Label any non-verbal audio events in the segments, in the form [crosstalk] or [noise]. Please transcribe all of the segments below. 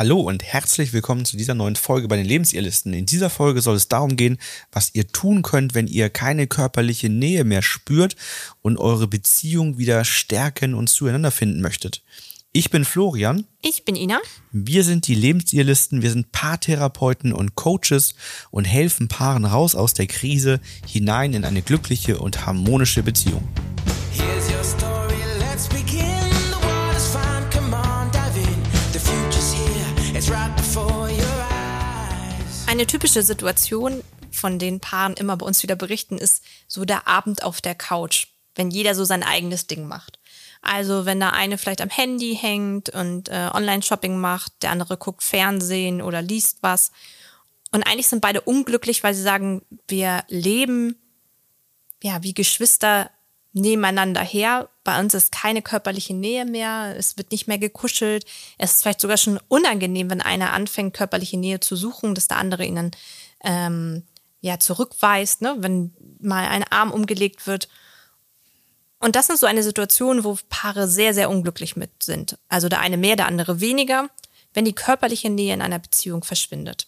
Hallo und herzlich willkommen zu dieser neuen Folge bei den Lebensirrlisten. In dieser Folge soll es darum gehen, was ihr tun könnt, wenn ihr keine körperliche Nähe mehr spürt und eure Beziehung wieder stärken und zueinander finden möchtet. Ich bin Florian. Ich bin Ina. Wir sind die Lebensirrlisten. Wir sind Paartherapeuten und Coaches und helfen Paaren raus aus der Krise hinein in eine glückliche und harmonische Beziehung. Eine typische Situation, von den Paaren immer bei uns wieder berichten, ist so der Abend auf der Couch, wenn jeder so sein eigenes Ding macht. Also wenn der eine vielleicht am Handy hängt und äh, Online-Shopping macht, der andere guckt Fernsehen oder liest was. Und eigentlich sind beide unglücklich, weil sie sagen, wir leben ja wie Geschwister nebeneinander her. Bei uns ist keine körperliche Nähe mehr, es wird nicht mehr gekuschelt. Es ist vielleicht sogar schon unangenehm, wenn einer anfängt, körperliche Nähe zu suchen, dass der andere ihn dann ähm, ja zurückweist, ne? wenn mal ein Arm umgelegt wird. Und das sind so eine Situation, wo Paare sehr, sehr unglücklich mit sind. Also der eine mehr, der andere weniger, wenn die körperliche Nähe in einer Beziehung verschwindet.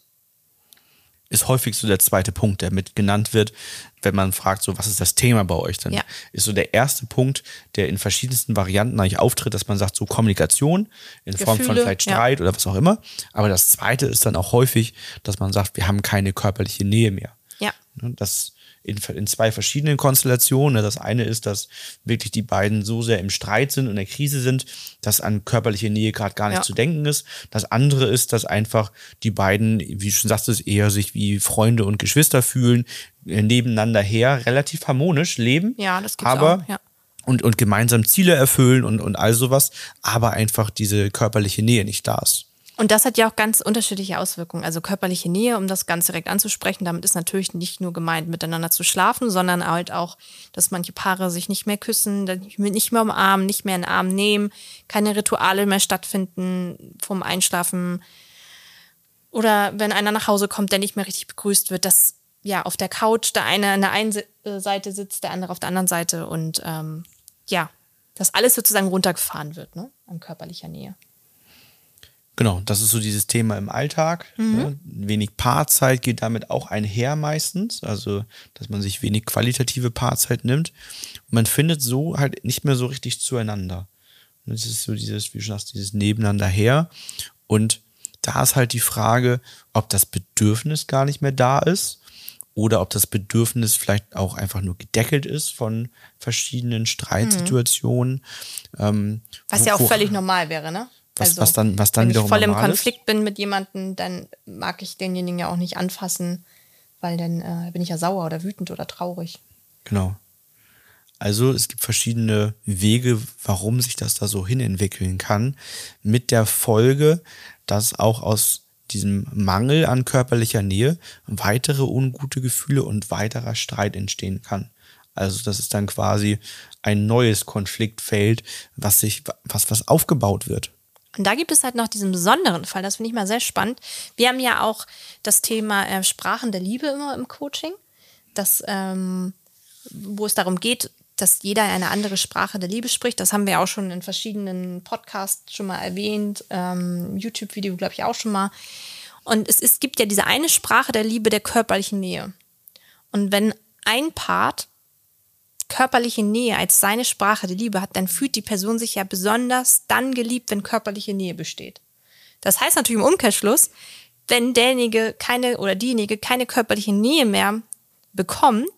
Ist häufig so der zweite Punkt, der mit genannt wird, wenn man fragt, so was ist das Thema bei euch denn? Ja. Ist so der erste Punkt, der in verschiedensten Varianten eigentlich auftritt, dass man sagt, so Kommunikation in Form von Gefühle, vielleicht ja. Streit oder was auch immer. Aber das zweite ist dann auch häufig, dass man sagt, wir haben keine körperliche Nähe mehr. Ja. Ne, Das in, in zwei verschiedenen Konstellationen. Ne, Das eine ist, dass wirklich die beiden so sehr im Streit sind und in der Krise sind, dass an körperliche Nähe gerade gar nicht Ja. zu denken ist. Das andere ist, dass einfach die beiden, wie du schon sagtest, eher sich wie Freunde und Geschwister fühlen, äh, nebeneinander her, relativ harmonisch leben. Ja, das gibt's aber auch, ja. und, und gemeinsam Ziele erfüllen und, und all sowas, aber einfach diese körperliche Nähe nicht da ist. Und das hat ja auch ganz unterschiedliche Auswirkungen. Also körperliche Nähe, um das ganz direkt anzusprechen, damit ist natürlich nicht nur gemeint, miteinander zu schlafen, sondern halt auch, dass manche Paare sich nicht mehr küssen, nicht mehr umarmen, nicht mehr in den Arm nehmen, keine Rituale mehr stattfinden vom Einschlafen. Oder wenn einer nach Hause kommt, der nicht mehr richtig begrüßt wird, dass ja auf der Couch der eine an der einen äh, Seite sitzt, der andere auf der anderen Seite und ähm, ja, dass alles sozusagen runtergefahren wird, ne, an körperlicher Nähe. Genau, das ist so dieses Thema im Alltag. Ne? Wenig Paarzeit geht damit auch einher meistens. Also, dass man sich wenig qualitative Paarzeit nimmt. Und man findet so halt nicht mehr so richtig zueinander. Und es ist so dieses, wie du schon sagst, dieses Nebeneinander her. Und da ist halt die Frage, ob das Bedürfnis gar nicht mehr da ist oder ob das Bedürfnis vielleicht auch einfach nur gedeckelt ist von verschiedenen Streitsituationen. Ähm, Was ja auch völlig normal wäre, ne? Was- was dann- was dann wenn wiederum ich voll im normal ist? Konflikt bin mit jemandem, dann mag ich denjenigen ja auch nicht anfassen, weil dann äh, bin ich ja sauer oder wütend oder traurig. Genau. Also es gibt verschiedene Wege, warum sich das da so hinentwickeln kann, mit der Folge, dass auch aus diesem Mangel an körperlicher Nähe weitere ungute Gefühle und weiterer Streit entstehen kann. Also das ist dann quasi ein neues Konfliktfeld, was sich, was, was aufgebaut wird. Und da gibt es halt noch diesen besonderen Fall, das finde ich mal sehr spannend. Wir haben ja auch das Thema äh, Sprachen der Liebe immer im Coaching, das, ähm, wo es darum geht, dass jeder eine andere Sprache der Liebe spricht. Das haben wir auch schon in verschiedenen Podcasts schon mal erwähnt, ähm, YouTube-Video, glaube ich, auch schon mal. Und es, es gibt ja diese eine Sprache der Liebe der körperlichen Nähe. Und wenn ein Part körperliche Nähe als seine Sprache der Liebe hat, dann fühlt die Person sich ja besonders dann geliebt, wenn körperliche Nähe besteht. Das heißt natürlich im Umkehrschluss, wenn derjenige keine oder diejenige keine körperliche Nähe mehr bekommt,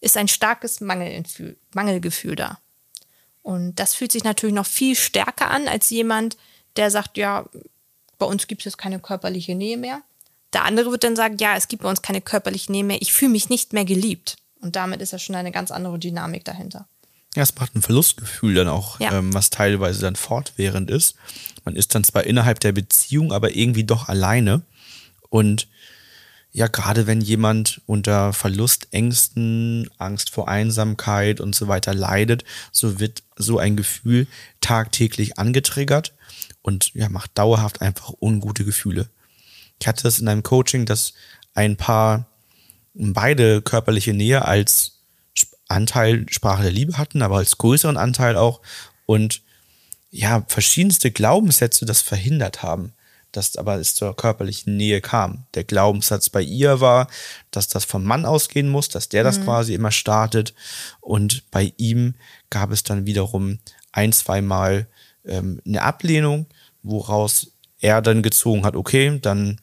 ist ein starkes Mangelgefühl, da. Und das fühlt sich natürlich noch viel stärker an als jemand, der sagt, ja, bei uns gibt es jetzt keine körperliche Nähe mehr. Der andere wird dann sagen, ja, es gibt bei uns keine körperliche Nähe mehr, ich fühle mich nicht mehr geliebt. Und damit ist ja schon eine ganz andere Dynamik dahinter. Ja, es macht ein Verlustgefühl dann auch, Ja. ähm, was teilweise dann fortwährend ist. Man ist dann zwar innerhalb der Beziehung, aber irgendwie doch alleine. Und ja, gerade wenn jemand unter Verlustängsten, Angst vor Einsamkeit und so weiter leidet, so wird so ein Gefühl tagtäglich angetriggert und ja, macht dauerhaft einfach ungute Gefühle. Ich hatte das in einem Coaching, dass ein Paar beide körperliche Nähe als Anteil Sprache der Liebe hatten, aber als größeren Anteil auch und ja, verschiedenste Glaubenssätze das verhindert haben. dass aber es zur körperlichen Nähe kam. Der Glaubenssatz bei ihr war, dass das vom Mann ausgehen muss, dass der das quasi immer startet. Und bei ihm gab es dann wiederum ein, zweimal ähm, eine Ablehnung, woraus er dann gezogen hat, okay, dann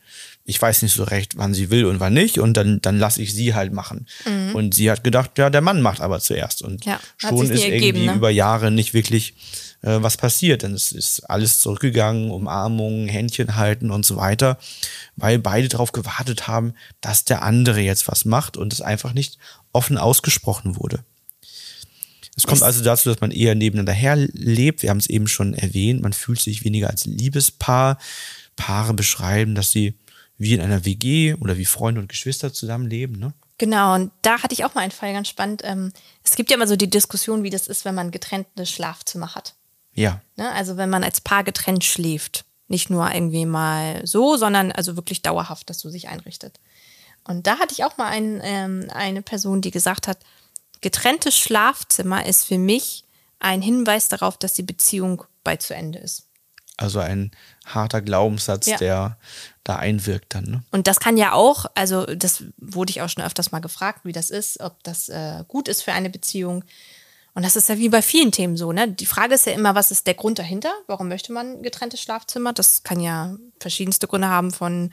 ich weiß nicht so recht, wann sie will und wann nicht, und dann, dann lasse ich sie halt machen. Und sie hat gedacht, ja, der Mann macht aber zuerst. Und Ja, schon ist ergeben, irgendwie ne? über Jahre nicht wirklich äh, was passiert. Denn es ist alles zurückgegangen, Umarmungen, Händchen halten und so weiter, weil beide darauf gewartet haben, dass der andere jetzt was macht und es einfach nicht offen ausgesprochen wurde. Es kommt also dazu, dass man eher nebeneinander herlebt. Wir haben es eben schon erwähnt. Man fühlt sich weniger als Liebespaar. Paare beschreiben, dass sie wie in einer WG oder wie Freunde und Geschwister zusammenleben. Ne? Genau, und da hatte ich auch mal einen Fall ganz spannend. Ähm, es gibt ja immer so die Diskussion, wie das ist, wenn man getrennte Schlafzimmer hat. Ja, Ne? Also wenn man als Paar getrennt schläft. Nicht nur irgendwie mal so, sondern also wirklich dauerhaft, dass so sich einrichtet. Und da hatte ich auch mal ein, ähm, eine Person, die gesagt hat, getrenntes Schlafzimmer ist für mich ein Hinweis darauf, dass die Beziehung bald zu Ende ist. Also ein harter Glaubenssatz, Ja. der da einwirkt dann. Ne? Und das kann ja auch, also das wurde ich auch schon öfters mal gefragt, wie das ist, ob das äh, gut ist für eine Beziehung. Und das ist ja wie bei vielen Themen so, ne? Die Frage ist ja immer, was ist der Grund dahinter? Warum möchte man ein getrenntes Schlafzimmer? Das kann ja verschiedenste Gründe haben von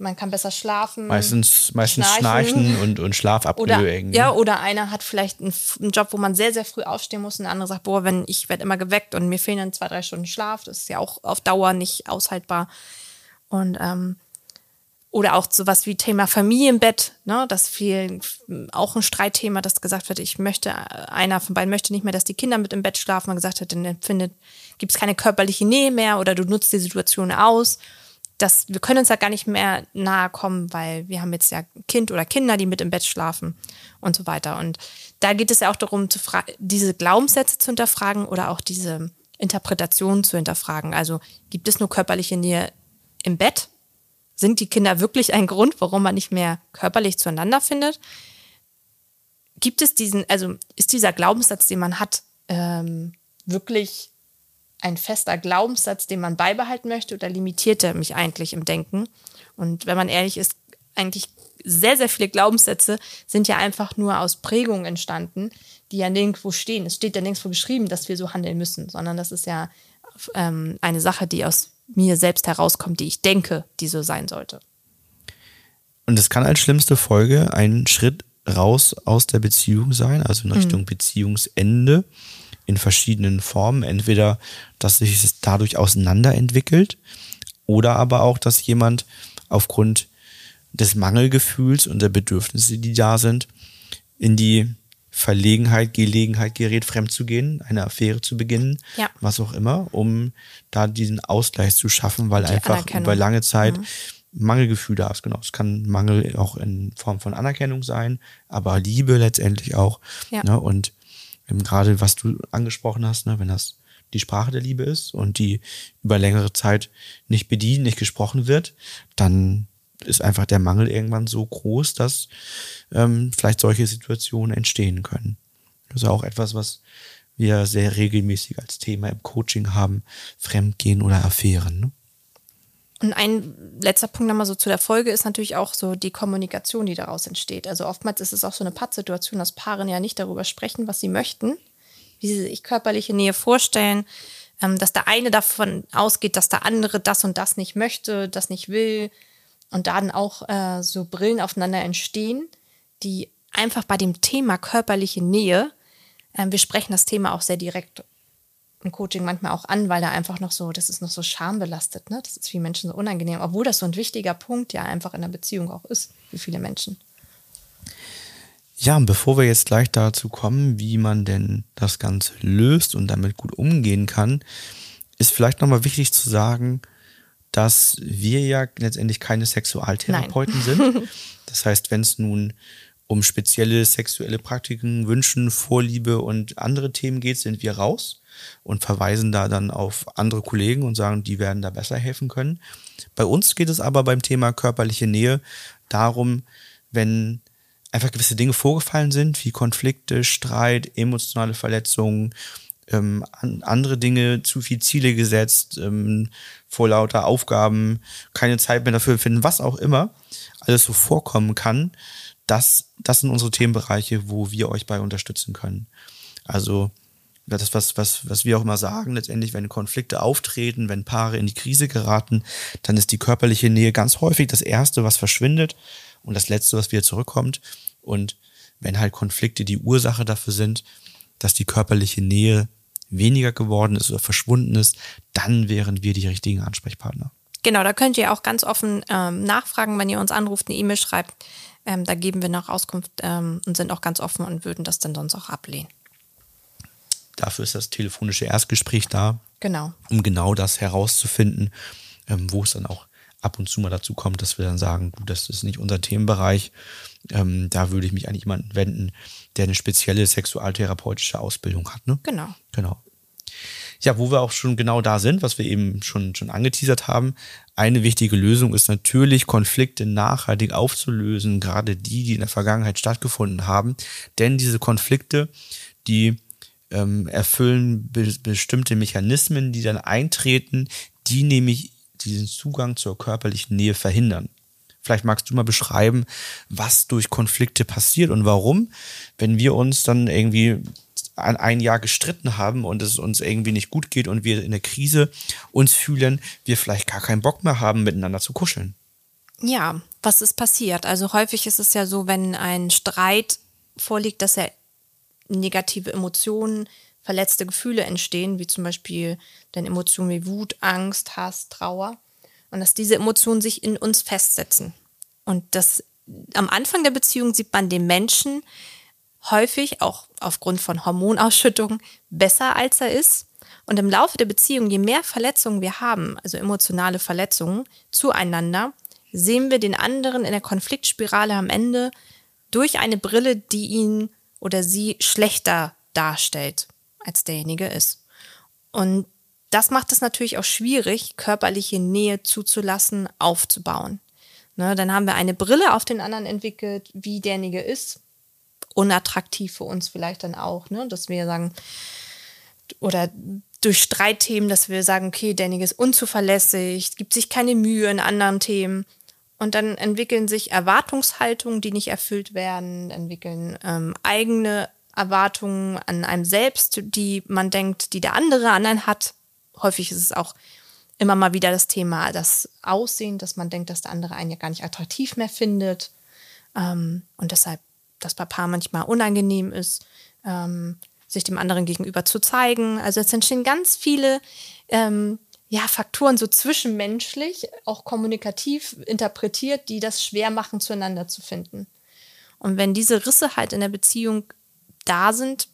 man kann besser schlafen. Meistens, meistens Schnarchen. Schnarchen und, und Schlafapnoe Oder, irgendwie. ja, oder einer hat vielleicht einen, einen Job, wo man sehr, sehr früh aufstehen muss und der andere sagt, boah, wenn ich werde immer geweckt und mir fehlen dann zwei, drei Stunden Schlaf, das ist ja auch auf Dauer nicht aushaltbar. Und ähm, oder auch sowas wie Thema Familienbett, ne, das viel auch ein Streitthema, dass gesagt wird, ich möchte, einer von beiden möchte nicht mehr, dass die Kinder mit im Bett schlafen, man gesagt hat, dann empfindet, gibt es keine körperliche Nähe mehr oder du nutzt die Situation aus. Das, wir können uns ja gar nicht mehr nahe kommen, weil wir haben jetzt ja Kind oder Kinder, die mit im Bett schlafen und so weiter. Und da geht es ja auch darum, diese Glaubenssätze zu hinterfragen oder auch diese Interpretation zu hinterfragen. Also gibt es nur körperliche Nähe im Bett? Sind die Kinder wirklich ein Grund, warum man nicht mehr körperlich zueinander findet? Gibt es diesen, also ist dieser Glaubenssatz, den man hat, ähm, wirklich ein fester Glaubenssatz, den man beibehalten möchte oder limitiert er mich eigentlich im Denken? Und wenn man ehrlich ist, eigentlich sehr, sehr viele Glaubenssätze sind ja einfach nur aus Prägungen entstanden, die ja nirgendwo stehen. Es steht ja nirgendwo geschrieben, dass wir so handeln müssen, sondern das ist ja ähm, eine Sache, die aus mir selbst herauskommt, die ich denke, die so sein sollte. Und es kann als schlimmste Folge ein Schritt raus aus der Beziehung sein, also in Richtung Beziehungsende in verschiedenen Formen. Entweder, dass sich es dadurch auseinanderentwickelt oder aber auch, dass jemand aufgrund des Mangelgefühls und der Bedürfnisse, die da sind, in die Verlegenheit, Gelegenheit gerät, fremd zu gehen, eine Affäre zu beginnen, Ja. was auch immer, um da diesen Ausgleich zu schaffen, weil Die einfach über lange Zeit Mangelgefühl da ist. Genau, es kann Mangel auch in Form von Anerkennung sein, aber Liebe letztendlich auch. Ja. Ne? Und gerade was du angesprochen hast, ne, wenn das die Sprache der Liebe ist und die über längere Zeit nicht bedient, nicht gesprochen wird, dann ist einfach der Mangel irgendwann so groß, dass ähm, vielleicht solche Situationen entstehen können. Das ist auch etwas, was wir sehr regelmäßig als Thema im Coaching haben, Fremdgehen oder Affären. Ne? Und ein letzter Punkt nochmal so zu der Folge ist natürlich auch so die Kommunikation, die daraus entsteht. Also oftmals ist es auch so eine Pattsituation, dass Paare ja nicht darüber sprechen, was sie möchten, wie sie sich körperliche Nähe vorstellen, ähm, dass der eine davon ausgeht, dass der andere das und das nicht möchte, das nicht will und dann auch äh, so Brillen aufeinander entstehen, die einfach bei dem Thema körperliche Nähe, ähm, wir sprechen das Thema auch sehr direkt im Coaching manchmal auch an, weil da einfach noch so, das ist noch so schambelastet, ne? Das ist für Menschen so unangenehm, obwohl das so ein wichtiger Punkt ja einfach in der Beziehung auch ist für viele Menschen. Ja, und bevor wir jetzt gleich dazu kommen, wie man denn das Ganze löst und damit gut umgehen kann, ist vielleicht nochmal wichtig zu sagen, dass wir ja letztendlich keine Sexualtherapeuten sind. [laughs] Das heißt, wenn es nun um spezielle sexuelle Praktiken, Wünschen, Vorliebe und andere Themen geht, sind wir raus und verweisen da dann auf andere Kollegen und sagen, die werden da besser helfen können. Bei uns geht es aber beim Thema körperliche Nähe darum, wenn einfach gewisse Dinge vorgefallen sind, wie Konflikte, Streit, emotionale Verletzungen, ähm, an, andere Dinge, zu viel Ziele gesetzt, ähm, vor lauter Aufgaben, keine Zeit mehr dafür finden, was auch immer alles so vorkommen kann, das, das sind unsere Themenbereiche, wo wir euch bei unterstützen können. Also das, was, was, was wir auch immer sagen, letztendlich, wenn Konflikte auftreten, wenn Paare in die Krise geraten, dann ist die körperliche Nähe ganz häufig das Erste, was verschwindet und das Letzte, was wieder zurückkommt. Und wenn halt Konflikte die Ursache dafür sind, dass die körperliche Nähe weniger geworden ist oder verschwunden ist, dann wären wir die richtigen Ansprechpartner. Genau, da könnt ihr auch ganz offen ähm, nachfragen, wenn ihr uns anruft, eine E-Mail schreibt. Ähm, da geben wir noch Auskunft ähm, und sind auch ganz offen und würden das dann sonst auch ablehnen. Dafür ist das telefonische Erstgespräch da, Genau. um genau das herauszufinden, ähm, wo es dann auch ab und zu mal dazu kommt, dass wir dann sagen, du, das ist nicht unser Themenbereich. Ähm, da würde ich mich an jemanden wenden, der eine spezielle sexualtherapeutische Ausbildung hat. Ne? Genau. Genau. Ja, wo wir auch schon genau da sind, was wir eben schon, schon angeteasert haben. Eine wichtige Lösung ist natürlich, Konflikte nachhaltig aufzulösen, gerade die, die in der Vergangenheit stattgefunden haben. Denn diese Konflikte, die ähm, erfüllen be bestimmte Mechanismen, die dann eintreten, die nämlich diesen Zugang zur körperlichen Nähe verhindern. Vielleicht magst du mal beschreiben, was durch Konflikte passiert und warum, wenn wir uns dann irgendwie ein, ein Jahr gestritten haben und es uns irgendwie nicht gut geht und wir in der Krise uns fühlen, wir vielleicht gar keinen Bock mehr haben, miteinander zu kuscheln. Ja, was ist passiert? Also häufig ist es ja so, wenn ein Streit vorliegt, dass er negative Emotionen, verletzte Gefühle entstehen, wie zum Beispiel dann Emotionen wie Wut, Angst, Hass, Trauer. Und dass diese Emotionen sich in uns festsetzen. Und das am Anfang der Beziehung sieht man den Menschen häufig, auch aufgrund von Hormonausschüttungen, besser als er ist. Und im Laufe der Beziehung, je mehr Verletzungen wir haben, also emotionale Verletzungen zueinander, sehen wir den anderen in der Konfliktspirale am Ende durch eine Brille, die ihn oder sie schlechter darstellt, als derjenige ist. Und das macht es natürlich auch schwierig, körperliche Nähe zuzulassen, aufzubauen. Ne, dann haben wir eine Brille auf den anderen entwickelt, wie derjenige ist. Unattraktiv für uns vielleicht dann auch, ne? dass wir sagen, oder durch Streitthemen, dass wir sagen, okay, derjenige ist unzuverlässig, gibt sich keine Mühe in anderen Themen. Und dann entwickeln sich Erwartungshaltungen, die nicht erfüllt werden, entwickeln ähm, eigene Erwartungen an einem selbst, die man denkt, die der andere an einen hat. Häufig ist es auch immer mal wieder das Thema, das Aussehen, dass man denkt, dass der andere einen ja gar nicht attraktiv mehr findet. Ähm, und deshalb das bei Paar manchmal unangenehm ist, ähm, sich dem anderen gegenüber zu zeigen. Also es entstehen ganz viele ähm, ja, Faktoren so zwischenmenschlich, auch kommunikativ interpretiert, die das schwer machen, zueinander zu finden. Und wenn diese Risse halt in der Beziehung da sind,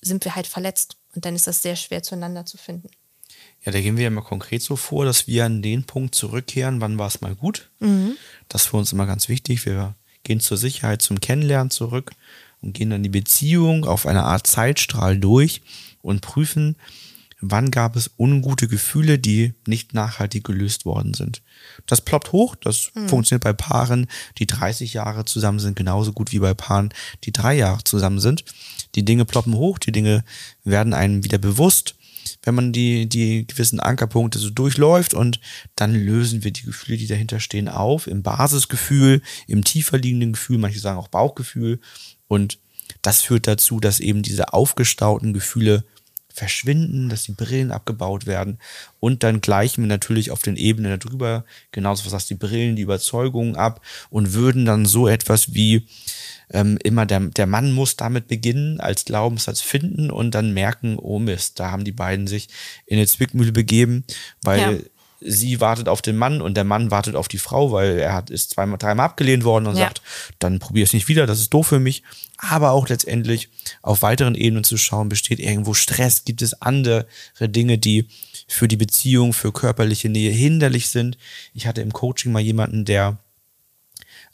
sind wir halt verletzt. Und dann ist das sehr schwer, zueinander zu finden. Ja, da gehen wir ja mal konkret so vor, dass wir an den Punkt zurückkehren, wann war es mal gut. Das ist für uns immer ganz wichtig. Wir gehen zur Sicherheit, zum Kennenlernen zurück und gehen dann die Beziehung auf eine Art Zeitstrahl durch und prüfen, wann gab es ungute Gefühle, die nicht nachhaltig gelöst worden sind. Das ploppt hoch, das funktioniert bei Paaren, die 30 Jahre zusammen sind, genauso gut wie bei Paaren, die drei Jahre zusammen sind. Die Dinge ploppen hoch, die Dinge werden einem wieder bewusst, wenn man die, die gewissen Ankerpunkte so durchläuft und dann lösen wir die Gefühle, die dahinter stehen, auf, im Basisgefühl, im tiefer liegenden Gefühl, manche sagen auch Bauchgefühl und das führt dazu, dass eben diese aufgestauten Gefühle verschwinden, dass die Brillen abgebaut werden und dann gleichen wir natürlich auf den Ebenen darüber, genauso was heißt die Brillen, die Überzeugungen ab und würden dann so etwas wie ähm, immer der, der Mann muss damit beginnen, als Glaubenssatz finden und dann merken, oh Mist, da haben die beiden sich in eine Zwickmühle begeben, weil Ja. Sie wartet auf den Mann und der Mann wartet auf die Frau, weil er hat, ist zweimal, dreimal abgelehnt worden und Ja. sagt, dann probier es nicht wieder, das ist doof für mich. Aber auch letztendlich auf weiteren Ebenen zu schauen, besteht irgendwo Stress, gibt es andere Dinge, die für die Beziehung, für körperliche Nähe hinderlich sind. Ich hatte im Coaching mal jemanden, der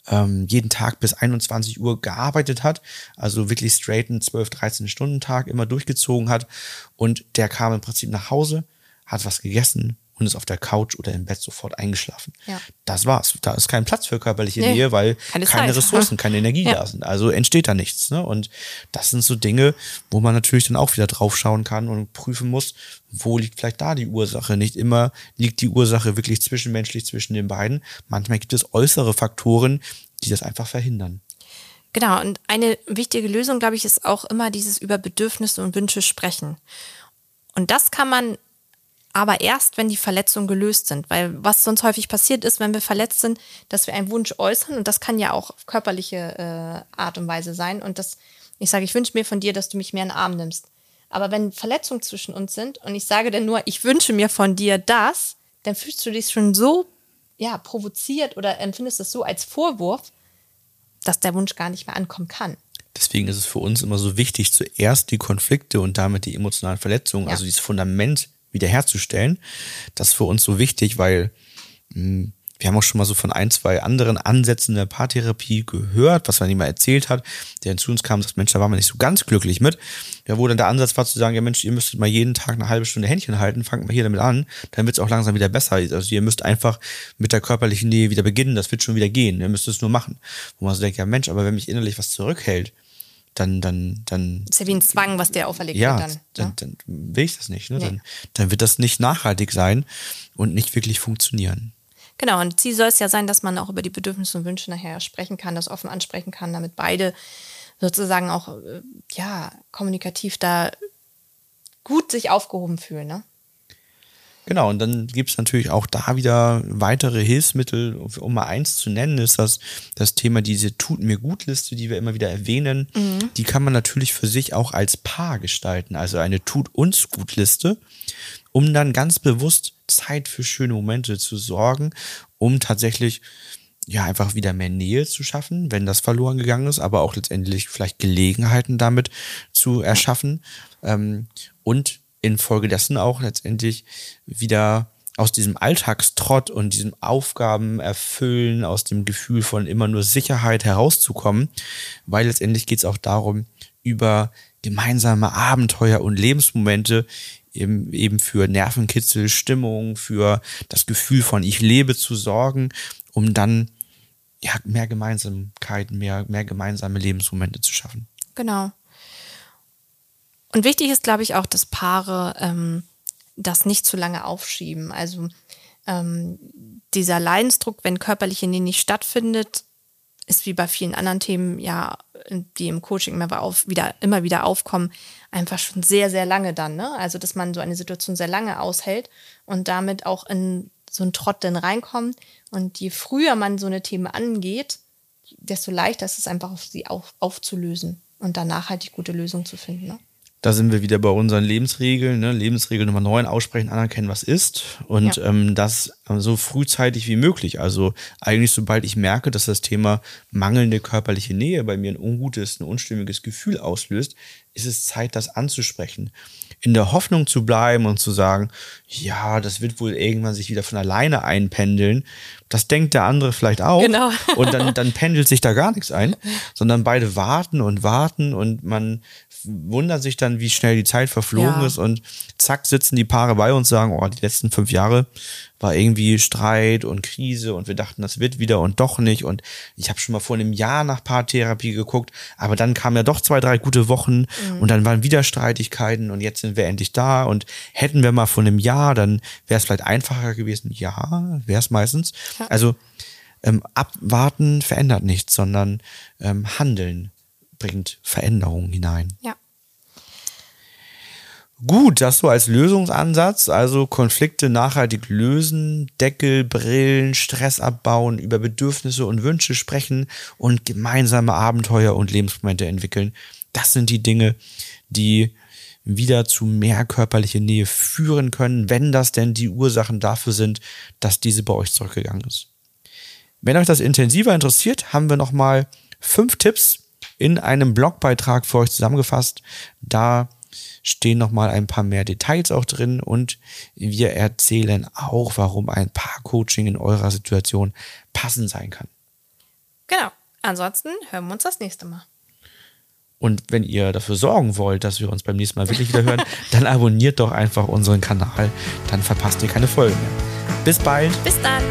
ähm, jeden Tag bis 21 Uhr gearbeitet hat, also wirklich straight einen 12, 13 Stunden Tag immer durchgezogen hat und der kam im Prinzip nach Hause, hat was gegessen und ist auf der Couch oder im Bett sofort eingeschlafen. Ja. Das war's. Da ist kein Platz für körperliche Nee, Nähe, weil keine keine. Ressourcen, keine Energie [laughs] Ja. da sind. Also entsteht da nichts. Ne? Und das sind so Dinge, wo man natürlich dann auch wieder drauf schauen kann und prüfen muss, wo liegt vielleicht da die Ursache. Nicht immer liegt die Ursache wirklich zwischenmenschlich zwischen den beiden. Manchmal gibt es äußere Faktoren, die das einfach verhindern. Genau, und eine wichtige Lösung, glaube ich, ist auch immer dieses über Bedürfnisse und Wünsche sprechen. Und das kann man aber erst, wenn die Verletzungen gelöst sind. Weil was sonst häufig passiert ist, wenn wir verletzt sind, dass wir einen Wunsch äußern und das kann ja auch auf körperliche äh, Art und Weise sein. Und das, ich sage, ich wünsche mir von dir, dass du mich mehr in den Arm nimmst. Aber wenn Verletzungen zwischen uns sind und ich sage dann nur, ich wünsche mir von dir das, dann fühlst du dich schon so ja, provoziert oder empfindest es so als Vorwurf, dass der Wunsch gar nicht mehr ankommen kann. Deswegen ist es für uns immer so wichtig, zuerst die Konflikte und damit die emotionalen Verletzungen, Ja. also dieses Fundament wiederherzustellen. Das ist für uns so wichtig, weil mh, wir haben auch schon mal so von ein, zwei anderen Ansätzen der Paartherapie gehört, was man ihm erzählt hat, der zu uns kam sagt, Mensch, da waren wir nicht so ganz glücklich mit. Ja, wo dann der Ansatz war zu sagen, ja Mensch, ihr müsstet mal jeden Tag eine halbe Stunde Händchen halten, fangt mal hier damit an, dann wird es auch langsam wieder besser. Also ihr müsst einfach mit der körperlichen Nähe wieder beginnen, das wird schon wieder gehen, ihr müsst es nur machen. Wo man so denkt, ja Mensch, aber wenn mich innerlich was zurückhält, dann, dann, dann ist ja wie ein Zwang, was dir auferlegt ja, wird dann. dann, ne? dann will ich das nicht. Ne? Nee. Dann, dann wird das nicht nachhaltig sein und nicht wirklich funktionieren. Genau, und Ziel soll es ja sein, dass man auch über die Bedürfnisse und Wünsche nachher sprechen kann, das offen ansprechen kann, damit beide sozusagen auch äh, ja, kommunikativ da gut sich aufgehoben fühlen. Ne? Genau, und dann gibt es natürlich auch da wieder weitere Hilfsmittel. Um mal eins zu nennen, ist das das Thema diese Tut mir gut Liste, die wir immer wieder erwähnen. Die kann man natürlich für sich auch als Paar gestalten, also eine Tut uns gut Liste, um dann ganz bewusst Zeit für schöne Momente zu sorgen, um tatsächlich ja einfach wieder mehr Nähe zu schaffen, wenn das verloren gegangen ist, aber auch letztendlich vielleicht Gelegenheiten damit zu erschaffen ähm, und infolgedessen auch letztendlich wieder aus diesem Alltagstrott und diesem Aufgaben erfüllen, aus dem Gefühl von immer nur Sicherheit herauszukommen, weil letztendlich geht es auch darum, über gemeinsame Abenteuer und Lebensmomente eben, eben für Nervenkitzel, Stimmung, für das Gefühl von ich lebe zu sorgen, um dann ja, mehr Gemeinsamkeit, mehr, mehr gemeinsame Lebensmomente zu schaffen. Genau. Und wichtig ist, glaube ich, auch, dass Paare ähm, das nicht zu lange aufschieben. Also ähm, dieser Leidensdruck, wenn körperliche Nähe nicht stattfindet, ist wie bei vielen anderen Themen, ja, die im Coaching immer, auf, wieder, immer wieder aufkommen, einfach schon sehr, sehr lange dann. Ne? Also, dass man so eine Situation sehr lange aushält und damit auch in so einen Trott dann reinkommt. Und je früher man so eine Themen angeht, desto leichter ist es einfach, auf sie auf, aufzulösen und dann nachhaltig gute Lösungen zu finden. Ne? Da sind wir wieder bei unseren Lebensregeln. Ne? Lebensregel Nummer 9, aussprechen, anerkennen, was ist. Und Ja. ähm, das so frühzeitig wie möglich. Also eigentlich, sobald ich merke, dass das Thema mangelnde körperliche Nähe bei mir ein ungutes, ein unstimmiges Gefühl auslöst, ist es Zeit, das anzusprechen. In der Hoffnung zu bleiben und zu sagen, ja, das wird wohl irgendwann sich wieder von alleine einpendeln. Das denkt der andere vielleicht auch. Genau. Und dann, dann pendelt sich da gar nichts ein, [laughs] sondern beide warten und warten und man wundert sich dann, wie schnell die Zeit verflogen Ja. ist und zack sitzen die Paare bei uns und sagen, oh, die letzten fünf Jahre war irgendwie Streit und Krise und wir dachten, das wird wieder und doch nicht und ich habe schon mal vor einem Jahr nach Paartherapie geguckt, aber dann kamen ja doch zwei, drei gute Wochen und dann waren wieder Streitigkeiten und jetzt sind wir endlich da und hätten wir mal vor einem Jahr, dann wäre es vielleicht einfacher gewesen. Ja, wäre es meistens. Also ähm, abwarten verändert nichts, sondern ähm, handeln bringt Veränderungen hinein. Ja. Gut, das so als Lösungsansatz, also Konflikte nachhaltig lösen, Deckel, Brillen, Stress abbauen, über Bedürfnisse und Wünsche sprechen und gemeinsame Abenteuer und Lebensmomente entwickeln. Das sind die Dinge, die wieder zu mehr körperliche Nähe führen können, wenn das denn die Ursachen dafür sind, dass diese bei euch zurückgegangen ist. Wenn euch das intensiver interessiert, haben wir nochmal fünf Tipps in einem Blogbeitrag für euch zusammengefasst. Da stehen nochmal ein paar mehr Details auch drin und wir erzählen auch, warum ein Paar-Coaching in eurer Situation passend sein kann. Genau. Ansonsten hören wir uns das nächste Mal. Und wenn ihr dafür sorgen wollt, dass wir uns beim nächsten Mal wirklich wieder hören, [laughs] dann abonniert doch einfach unseren Kanal. Dann verpasst ihr keine Folgen mehr. Bis bald. Bis dann.